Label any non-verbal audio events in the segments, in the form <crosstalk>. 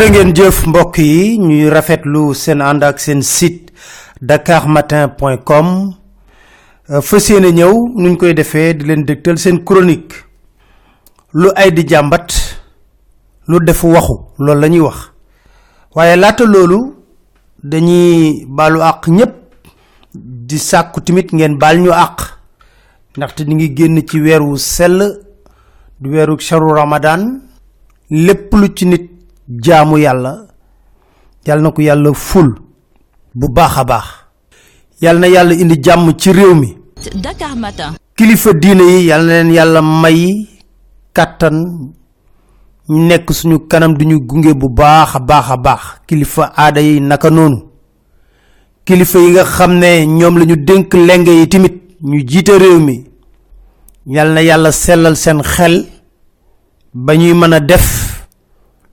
jërë ngeen jëf mbokk yi ñuy rafetlu seen ànd ak seen site dakarmatin.com fas yéene ñëw nuñ koy defee di leen dégtal seen chronique. Lu ay di jàmbat lu def waxu loolu la ñuy wax. Waaye laata loolu dañuy baalu àq ñépp. Di sàkku timit ngeen baal ñu àq. Ndaxte ñu ngi génn ci weeru sell du weeru sharu ramadan. Lépp lu ci nit jaamu yàlla yàlla na ko yàlla ful bu baax a baax. Yàlla na yàlla indi jàmm ci réew mi. Dakar Matin. kilifa diine yi yàlla na leen yàlla may kàttan ñu nekk suñu kanam duñu gunge bu baax a baax a baax. Kilifa aada yi naka noonu. Kilifa yi nga xam ne ñoom lañu dénk lenge yi timit ñu jiite réew mi. Yàlla na yàlla sellal seen xel ba ñuy mën a def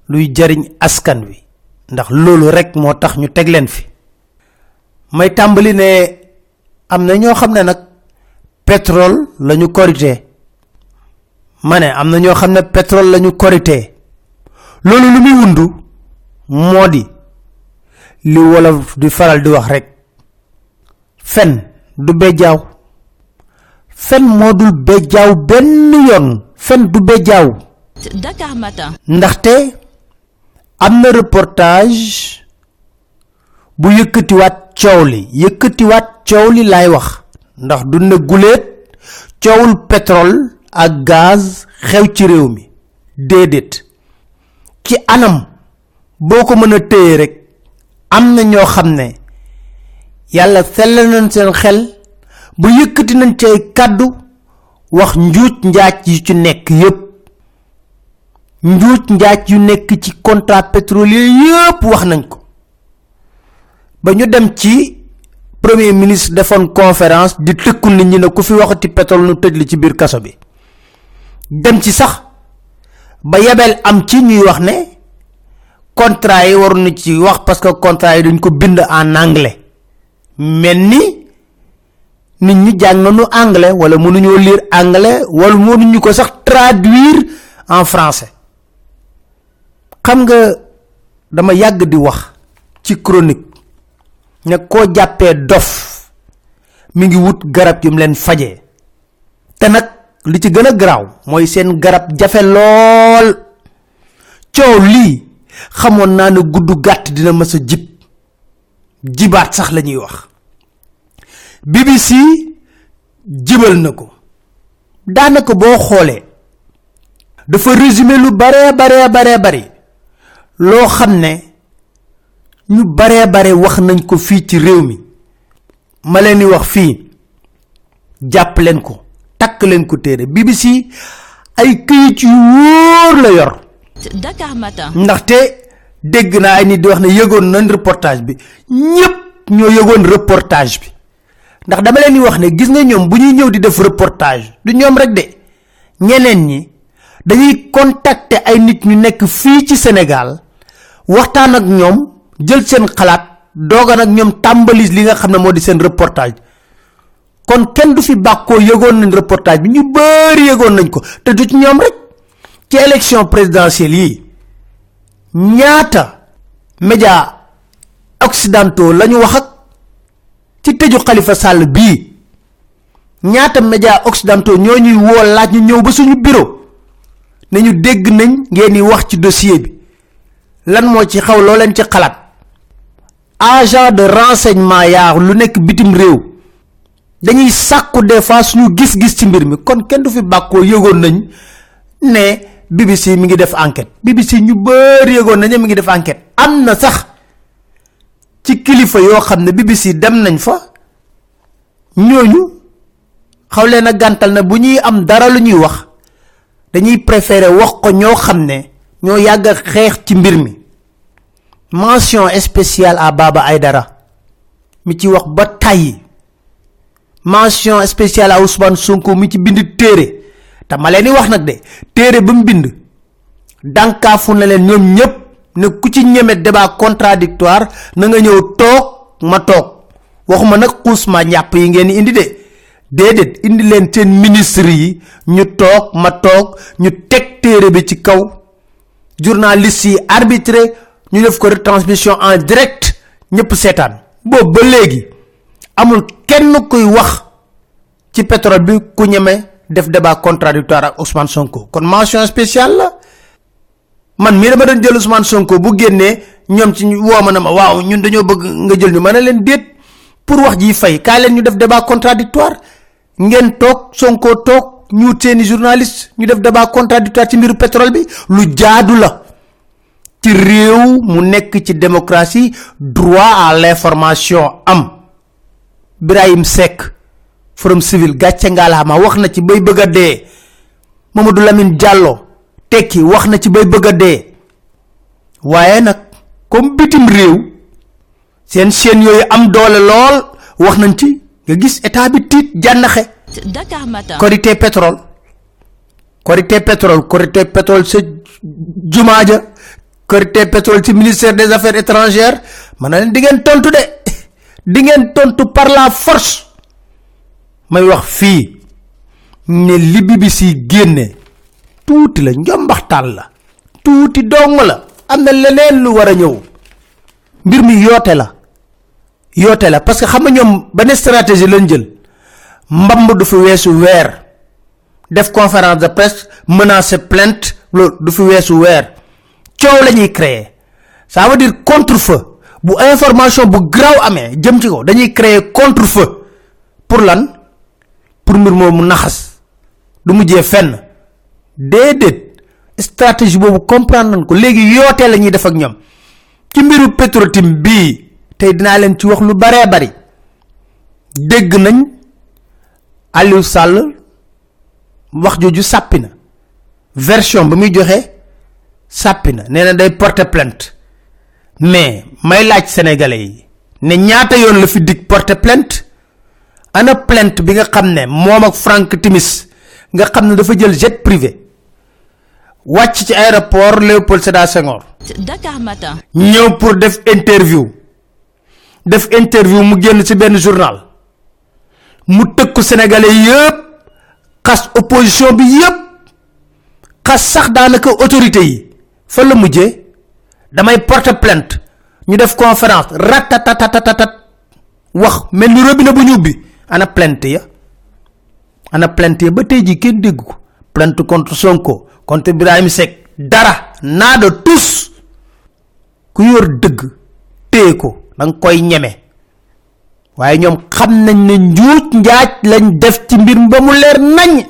luy jariñ askan wi. Ndax loolu rek moo tax ñu teg leen fi. May tàmbali ne am na ñoo xam ne nag pétrole lañu korité ma ne am na ñoo xam ne pétrole lañu korité loolu lu muy wundu moo di li wolof di faral di wax rek. Fen du bejjaaw fen moo dul bejjaaw benn yoon. Fen du Matin. ndaxte am reportage bu yëkkatiwaat coow li. Yëkkatiwaat coow li laay wax. Ndax du na guléet coowul pétrole ak gaz xew ci réew mi. Déedéet. Ci anam boo ko mën a téye rek am na ñoo xam ne yàlla sell nañ seen xel nañ ci wax yi ci nekk yépp njuuj njaaj yu nekk ci contrat pétrolier yépp wax nañ ko. Ba ñu dem ci premier ministre defoon conférence di tëkku nit ñi ne ku fi waxati pétrole nu tëj li ci biir kaso bi. Dem ci sax ba yebel am ci ñuy wax ne contrat yi waru na ci wax parce que contrat yi dañ ko bind en anglais. Mel ni nit ñi jàng nañu anglais wala mënuñoo lire anglais wala mënuñu ko sax traduire en français xam nga dama yàgg di wax ci chronique ne koo jàppee dof mi ngi wut garab yu mu leen fajee. Te nag li ci gën a garaaw mooy seen garab jafe lool. Coow lii xamoon naa ne gudd gàtt dina a jib. Jibaat sax la wax. BBC jibal na ko. Daanaka boo xoolee dafa résumé lu bare bare bare bari loo xam ne ñu bare bare wax nañ ko fii ci réew mi. ma leen di wax fii jàpp leen ko takk leen ko téere. BBC ay këyit yu wóor la yor. Dakar Matin. ndaxte dégg naa ay nit di wax ne yëgoon nañ reportage bi. ñépp ñoo yëgoon reportage bi. ndax dama leen di wax ne gis nga ñoom bu ñuy ñëw di def reportage du ñoom rek de. ñeneen ñi dañuy contacter ay nit ñu nekk fii ci Sénégal waxtaan ak ñoom jël seen xalaat doogan ak ñoom tàmbalis li nga xam ne moo di seen reportage. Kon kenn du fi bàkkoo yëgoon nañ reportage bi ñu bëri yëgoon nañ ko te du ci ñoom rek. Ci élection présidentielle yi ñaata média occidentaux lañu wax ak ci tëju Khalifa Sall bii. Ñaata média occidentaux ñoo ñuy woo laaj ñu ñëw ba suñu bureau ne ñu dégg nañ ngeen wax ci dossier bi lan moo ci xaw loo leen ci xalaat. Agent de renseignement yaa lu nekk bitim réew. Dañuy sàkku des fois suñu gis-gis ci mbir mi. Kon kenn du fi yëgoon nañ ne BBC mi ngi def enquête. BBC ñu bëri yëgoon nañ mi ngi def enquête. Am na sax ci kilifa yoo xam ne BBC dem nañ fa. Ñooñu xaw leen a gàntal na bu ñuy am dara lu ñuy wax dañuy préférer wax ko ñoo xam ne ñoo yàgg a xeex ci mbir mi mention spéciale à Baba Aydara mi ci wax ba tàyyi mention spéciale à Ousmane Sonko mi ci bind téere te ma leen di wax nag de téere ba mu bind dànkaafu na leen ñoom ñépp ne ku ci ñeme débat contradictoire na nga ñëw toog ma toog waxuma nag xuusma njàpp yi ngeen indi de déedéet indi leen seen ministre yi ñu toog ma toog ñu teg téere bi ci kaw journaliste yi ñu def ko retransmission en direct ñëpp seetaan. Boobu ba léegi amul kenn kuy wax ci pétrole bi ku ñeme def débat contradictoire ak Ousmane Sonko. Kon mention spéciale la. Man mii dama doon jël Ousmane Sonko bu génnee ñoom ci woo ma na ma waaw ñun dañoo bëgg nga jël ñu. Ma ne leen déet pour wax ji fay kaay leen ñu def débat contradictoire. Ngeen toog Sonko toog ñu seeni journaliste ñu def débat contradictoire ci mbiru pétrole bi. Lu jaadu la ci réew mu nekk ci démocratie droit à l'information am. Birahim Seck forum civil gàcce ngalaama wax na ci bay bëgg a dee. Mamadou Lamine Diallo tekki wax na ci bay bëgg a dee. Waaye nag comme bitim réew seen chaîne yooyu am doole lool wax nañ ci nga gis état bi tiit jànnaxe. Dakar Matin. korité pétrole. Korité pétrole korité pétrole sa jumaa ja korité pétrole ci ministère des affaires étrangères man na leen di ngeen tontu de. Di ngeen tontu par la force. May wax fii ne li BBC génne tuuti la njombaxtaan la tuuti dong la. Am na leneen lu war a ñëw. Mbir mi yoote la yoote la parce que xam nga ñoom benn stratégie lañ jël. Mbamb du fi weesu weer. Def conférence de presse menacer plainte loolu du fi weesu weer coow la ñuy créer. Ça veut dire contre-feu. Bu information bu graw amee jëm ci ko dañuy créer contre-feu. Pour lan? Pour mbir moomu naxas. Du mujjee fenn. Déedéet. Stratégie boobu comprendre nañ ko. Léegi yootee la ñuy def ak ñoom. Ci mbiru Petrotim bii tey dinaa leen ci wax lu baree bari. Dégg nañ Aliou Sall wax joju sàppi na. Version ba muy sàppi na nee na day porter plainte. Mais may laaj sénégalais yi ne ñaata yoon la fi dig porter plainte? Ana plainte bi nga xam ne moom ak Frank Timis nga xam ne dafa jël jet privé wàcc ci aéroport Léopold Sédar Senghor. Dakar Matin. ñëw pour def interview. Def interview mu génn ci benn journal. Mu tëkku sénégalais yëpp xas opposition bi yëpp xas sax daanaka autorité yi fa la mujjee damay porter plainte. Ñu def conférence ratatatatat wax mel ni robinet bu ñu ubbi. Ana plainte ya? Ana plainte ya ba tey ji kenn dégg plainte contre Sonko contre Ibrahim Seck. Dara naa de tous. Ku yor dëgg téye ko da nga koy ñeme. Waaye ñoom xam nañ ne njuuj njaaj lañ def ci mbir ba mu leer nañ.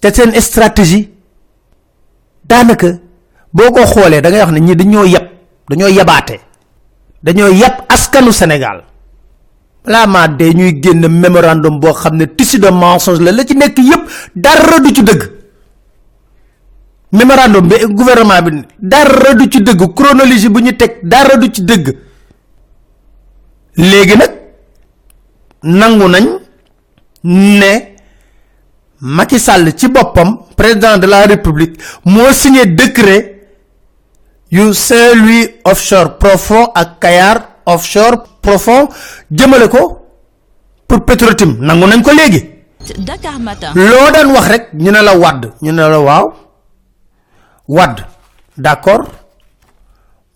Te seen stratégie daanaka boo ko xoolee da ngay wax ne ñi dañoo yab dañoo yabaate dañoo yab askanu Sénégal. Balaa maa dee ñuy génn mémorandum boo xam ne tissu de mensonge la la ci nekk yépp dara du ci dëgg. Mémorandum bi gouvernement bi dara du ci dëgg chronologie bu ñu dara du ci dëgg. Nangu nañ ne Macky Sall ci boppam président de la république moo signé décret yu Saint-Louis offshore. Profond ak Kayar offshore. Profond jëmale ko pour Petrotim. Nangu nañ ko léegi. Dakar Matin. wax rek ñu ne la wadd ñu ne la waaw. Wadd d'accord.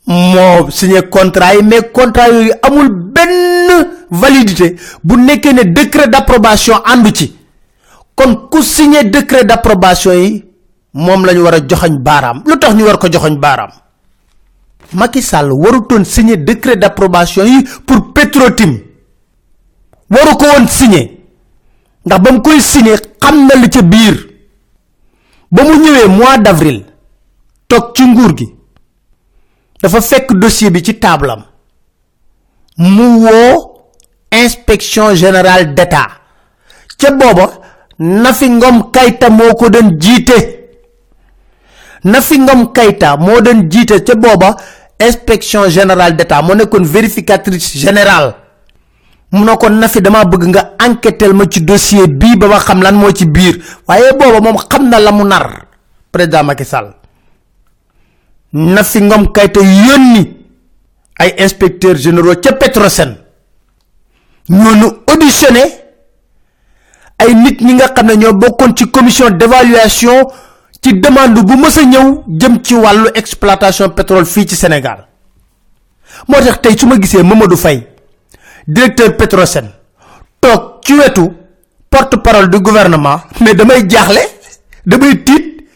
Moo signé contrat yi mais contrat yooyu amul benn validité bu nekkee ne décret d'approbation àndu ci. Kon ku signé décret d'approbation yi moom la ñu war a joxoñ baaraam. Lu tax ñu war ko joxoñ baaraam Macky Sall warutoon signé décret d'approbation yi pour Petrotim. Waru ko woon signé. Ndax ba mu koy signé xam na li ca biir. Ba mu mois d'avril toog ci nguur gi. Dafa fekk dossier bi ci tablam mu inspection générale d'état. Ca booba Nafi Ngom Kayta moo ko Nafi Ngom Kayta moo doon jiite ca booba inspection générale d'état moo nekkoon vérificatrice générale. Mu ne Nafi dama bëgg nga enquêtel ma ci dossier bii ba ma xam lan moo ci biir. Waaye booba moom xam na la mu nar président Macky Sall. Nafi Ngom Kayta yónni ay inspecteurs généraux ca Petrosen. Ñoonu auditionné ay nit ñi nga xam ne ñoo bokkoon ci commission d'évaluation ci demande bu mësa ñew jëm ci walu exploitation pétrole fi ci Sénégal. Motax tay suma gisé Mamadou Faye directeur Petrosen tok ci wetu porte-parole du gouvernement mais damay jaxlé damay tit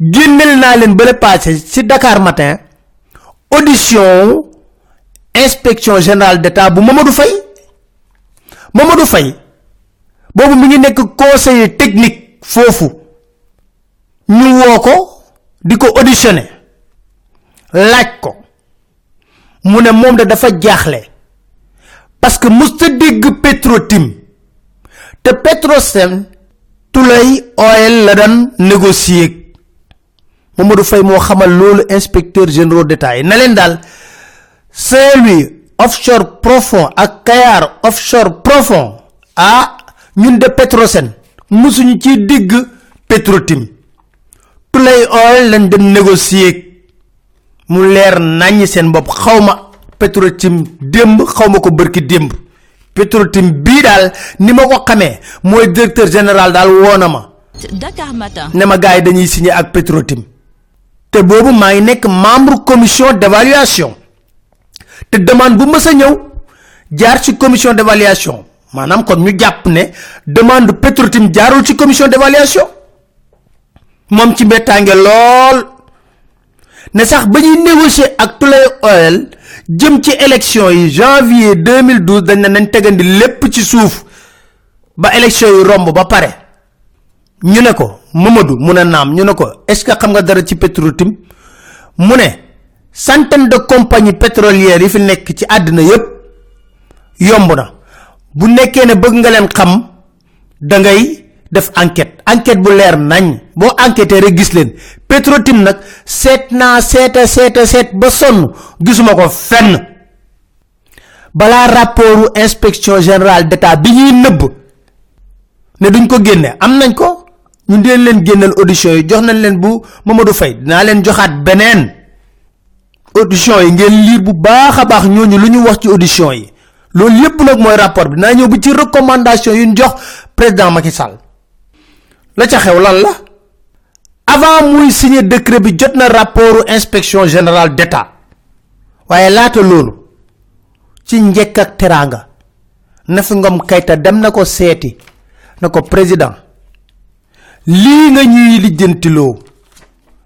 gennel na len bële passé ci Dakar matin audition inspection générale d'état bu Mamadou Faye. Mamadou Faye bobu mi ngi nek conseiller technique fofu ñu wo ko diko auditionné. Laaj ko. Mu ne mom da dafa jaxlé parce que musta dégg Petrotim te Petrosen tulay oil la dan négocier Mamadou Faye mo xamal lolu inspecteur général d'état na offshore profond ak Kayar offshore profond ah ñun de Petrosen musuñu ci digg Petrotim tulay oil lañ dem négocier mu leer nañ seen bop xawma Petrotim demb xawma ko barki demb Petrotim bi dal ni ma ko xamé moy directeur général dal wonama Dakar Matin. ne ma gaay dañuy signé ak Petrotim. Te bobu ma ngi nek membre commission d'évaluation. Te demande bu mësa ñew jaar ci commission d'évaluation. Manam kon ñu japp ne demande Petrotim jaarul ci commission d'évaluation mom ci betangé lol ne sax bañuy négocier ak Tulay Oil jëm ci élection yi janvier 2012 dañ na nañ tegandi lépp ci suuf ba élection yi romb ba pare. Ñu ne ko mamadou mu ne naam ñu ne ko est ce que xam nga dara ci pétrotim mu ne centaine de compagnie pétrolières yi fi nekk ci yépp yomb na. Bu nekkee ne bëgg nga leen xam da ngay def enquête. Enquête bu leer nañ. Boo enquêté rek gis leen. Pétrotim nag seet naa seeta seeta seet ba sonn. Gisuma ko fenn. Balaa rapportu inspection générale d'état bi ñuy nëbb ne duñ ko génne. Am nañ ko? Ñu deen leen génnal audition yi. Jox nañ leen bu mamadou fay dinaa leen joxaat beneen. Audition yi ngeen lire bu baax a baax ñooñu lu ñu wax ci audition yi. Loolu yépp nag mooy rapport bi. Naa ñëw bi ci recommandation yu ñu jox président Macky Sall la ca xew lan la? Avant muy signer décret bi jot na rapportu inspection générale d'état. Waaye laata loolu ci njekk ak teranga na fi ngom kayta dem na ko seeti na ko président lii nga ñuy lijjantiloo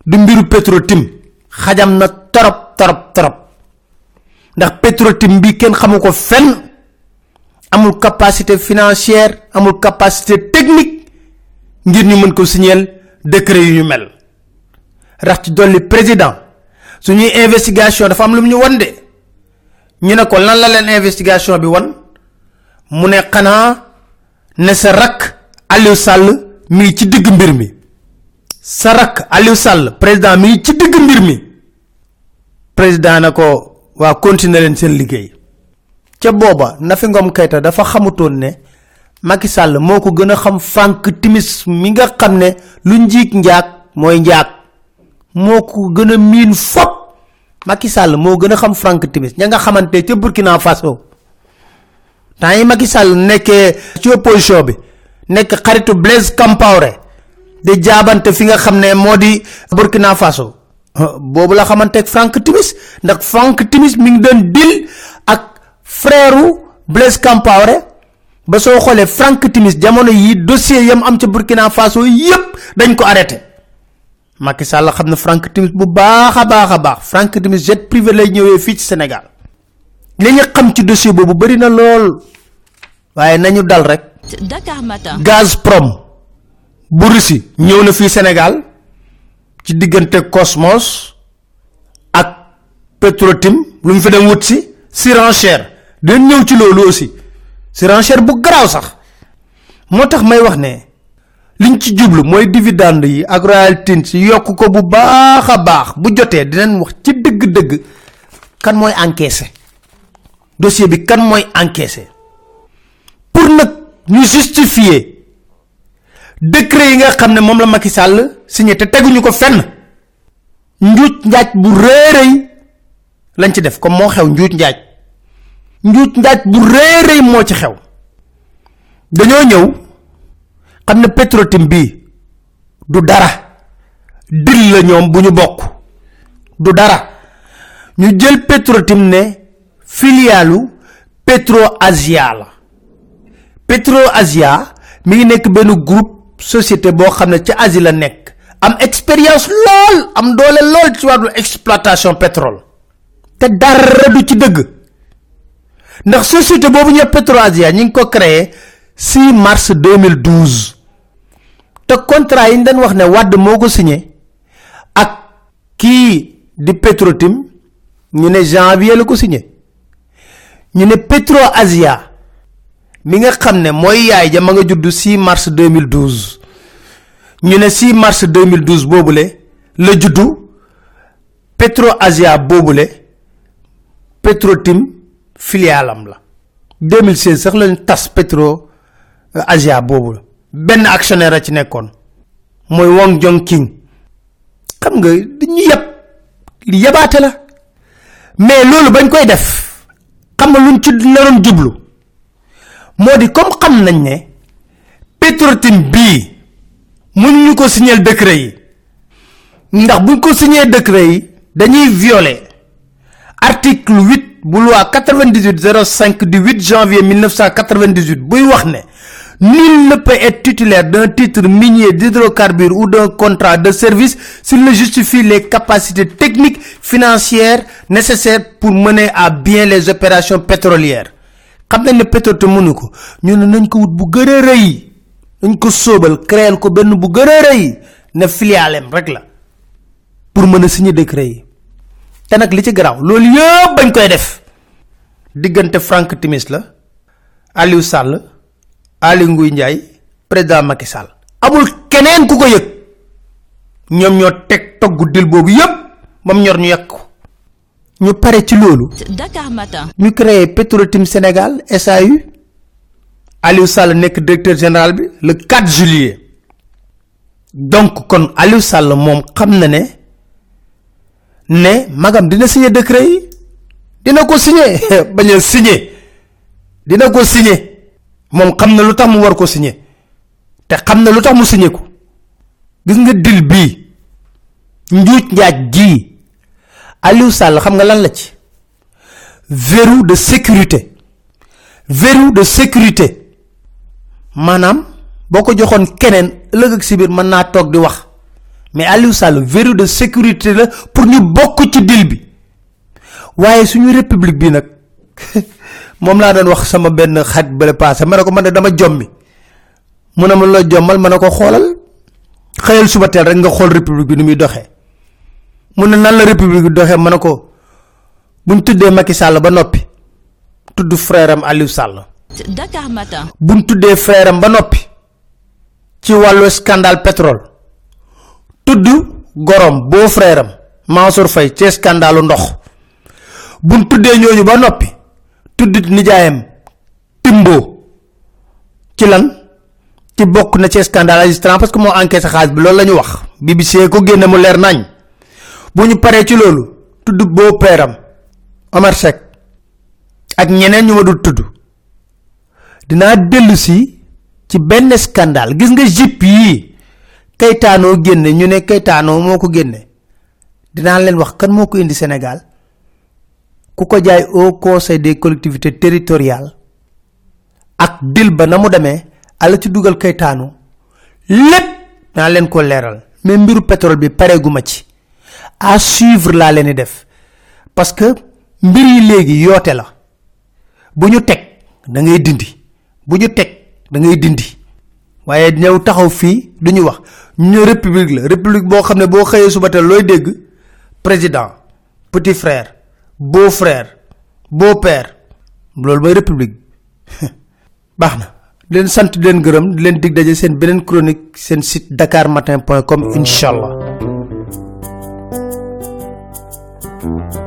du mbiru petrotim xajam na torop torop torop. Ndax petrotim bi kenn xamu ko fenn amul capacité financière amul capacité technique ngir ñu mën ko signer décret yu ñu mel. Rax ci dolli président suñuy investigation dafa am lu ñu won de. Ñu ne ko lan la leen investigation bi won? Mu ne xanaa ne sa rak Aliou Sall mi ci digg mbir mi. Sa rak Aliou Sall président mi ci digg mbir mi. Président na ko continuer leen seen liggéey. Ca booba nafi ngom kayta dafa xamutoon ne Macky Sall moo ko gën a xam Frank Timis mi nga xam ne lu njiig njaag mooy njaag. Moo ko gën a miin fop Macky Sall moo gën a xam Frank Timis ña nga xamante ca Burkina Faso. Yi Macky Sall nekkee ci opposition bi nekk xaritu Blaise Compaoré di jaabante fi nga xam ne moo di Burkina Faso. Boobu la xamante Frank Timis ndax Frank Timis mi ngi dil ak frère Blaise Compaoré ba soo xoolee Frank Timis jamono yi dossier yam am ca Burkina Faso yépp dañ ko arrêté. Macky Sall xam na Frank Timis bu baax a baax a baax. Frank Timis jet privé lay ñëwee fii ci Sénégal. Li ñu xam ci dossier boobu bari na lool. Waaye nañu dal rek. Dakar Matin. Gazprom bu Russie ñëw na fii Sénégal ci diggante Cosmos ak Petrotim lu mu fi dem wut si. Surenchère ñëw ci loolu aussi surenchère bu garaaw sax. Moo tax may wax ne liñ ci jublu mooy dividende yi ak royalty ci yokk ko bu baax a baax. Bu jotee dinañ wax ci dëgg-dëgg kan mooy encaissé. Dossier bi kan mooy encaissé. Pour nag ñu justifier décret yi nga xam ne moom la Macky Sall signé te teguñu ko fenn. Njuuj njaaj bu lañ ci def comme moo xew njuuj njaaj njuuj njaaj bu réeréy moo ci xew. Dañoo ñëw xam ne pétrotim bi du dara dil la ñoom bu ñu du dara. Ñu jël Petrotim ne filialu Petro Asia la. Petro Asia mi ngi nekk benn groupe société boo xam ci Asie la nekk. Am expérience lool am doole lool ci wàllu exploitation pétrole. Te dara du ci dëgg ndax société boobu ñëw Petro Asia ñi ngi ko créé 6 mars 2012 te contrat yi dañ wax ne Wade moo ko signé ak kii di Petrotim ñu ne janvier la ko signé. Ñu ne Petro Asia mi nga xam ne mooy yaay ja ma nga judd 6 mars 2012 ñu ne 6 mars 2012 boobule la juddu Petro Asia boobule Filialam la. 2016 sax lañ tas Petro Asia boobu benn actionnaire ci nekkoon. Mooy Wong Jong King xam nga dañu yeb li yebaate la. Mais loolu bañ koy def xam luñ ci naroon jublu? Moo di comme xam nañ ne Petrotim mun ñu ko signer décret yi. Ndax buñ ko signer décret yi dañuy violer article 8 bu loi 9805 du 8 janvier 1998 buy wax ne nul ne peut être titulaire d'un titre minier d'hydrocarbures ou d'un contrat de service s'il ne justifie les capacités techniques financières nécessaires pour mener à bien les opérations pétrolières. Xam nañ ne pétrole te mënu ko. Ñu ne nañ ko wut bu gën a rëy. Nañ ko sóobal créer ko benn bu gën a rëy. Ne filialem rek la pour mën a signer décret yi te nag li ci garaaw loolu yëpp bañ koy def. Diggante Frank Timis la Aliou Sall Ali Nguy Ndiaye président Macky Sall. Amul keneen ku ko yëg. Ñoom ñoo teg togg dil boobu yëpp ba mu ñor ñu yàq ko. Ñu pare ci loolu. Dakar Matin. ñu créé Petrotim Sénégal SAU Aliou Sall nekk directeur général bi le 4 juillet. Donc kon Aliou Sall moom xam na ne ne magam dina signé décret yi? Dina ko signé <laughs> bañ a signé dina ko signé moom xam na lu tax mu war ko signé te xam na lu tax mu signé ko. Gis nga dil bii. Njuuj njaaj ji Aliou Sall xam nga lan la ci? Verrou de sécurité. Verrou de sécurité. Maanaam boo ko joxoon keneen ëllëg ak si biir mën naa toog di wax mais Aliou Sall verrou de sécurité la pour ñu bokk ci dil bi. Waaye suñu république bi nag <laughs> moom laa doon wax sama benn xarit bale passé ma ne ko man de dama jommi. Mu ne ma la jommal ma ne ko xoolal. Xëyal suba teel rek nga xool république bi ni muy doxee. Mu ne nan la république bi doxee ma ne ko buñ tuddee Macky Sall ba noppi tudd frère am Aliou Sall. Dakar Matin. buñ tuddee frère am ba noppi ci wàllu scandale pétrole tudd gorom beau frère Mansour Faye ci scandalu ndox. Buñ tuddee ñooñu ba noppi tudd nijaayam Timbo. Ci lan? Ci bokk na ci scandale agistran parce que moo enquête xaalis bi loolu la ñu wax. BBC ko génne mu leer nañ. Bu ñu ci loolu tudd beau père Omar Seck ak ñeneen ñu ma dul tudd. Dinaa dellu si ci benn scandale. Gis nga jip kaytaanoo génne ñu ne kaytaanoo moo ko génne. Dinaa leen wax kan moo ko indi Sénégal. Ku ko jaay au conseil des collectivités territoriales. Ak dil ba na mu ala ci dugal kaytaanu. Lépp naa leen ko leeral. Mais mbiru pétrole bi pareeguma ci. À suivre def. Parce que mbir yi léegi yoote la. Bu ñu teg da ngay dindi. Bu ñu teg da ngay dindi. Waaye ñëw taxaw fii du ñu wax ñu république la. République boo xam ne boo xëyee suba teel looy dégg? Président petit frère beau frère beau père. Loolu mooy république <laughs> baax na. Di leen sant di leen gërëm di leen dig daje seen beneen chronique seen site dakarmatin point com incha allah. thank you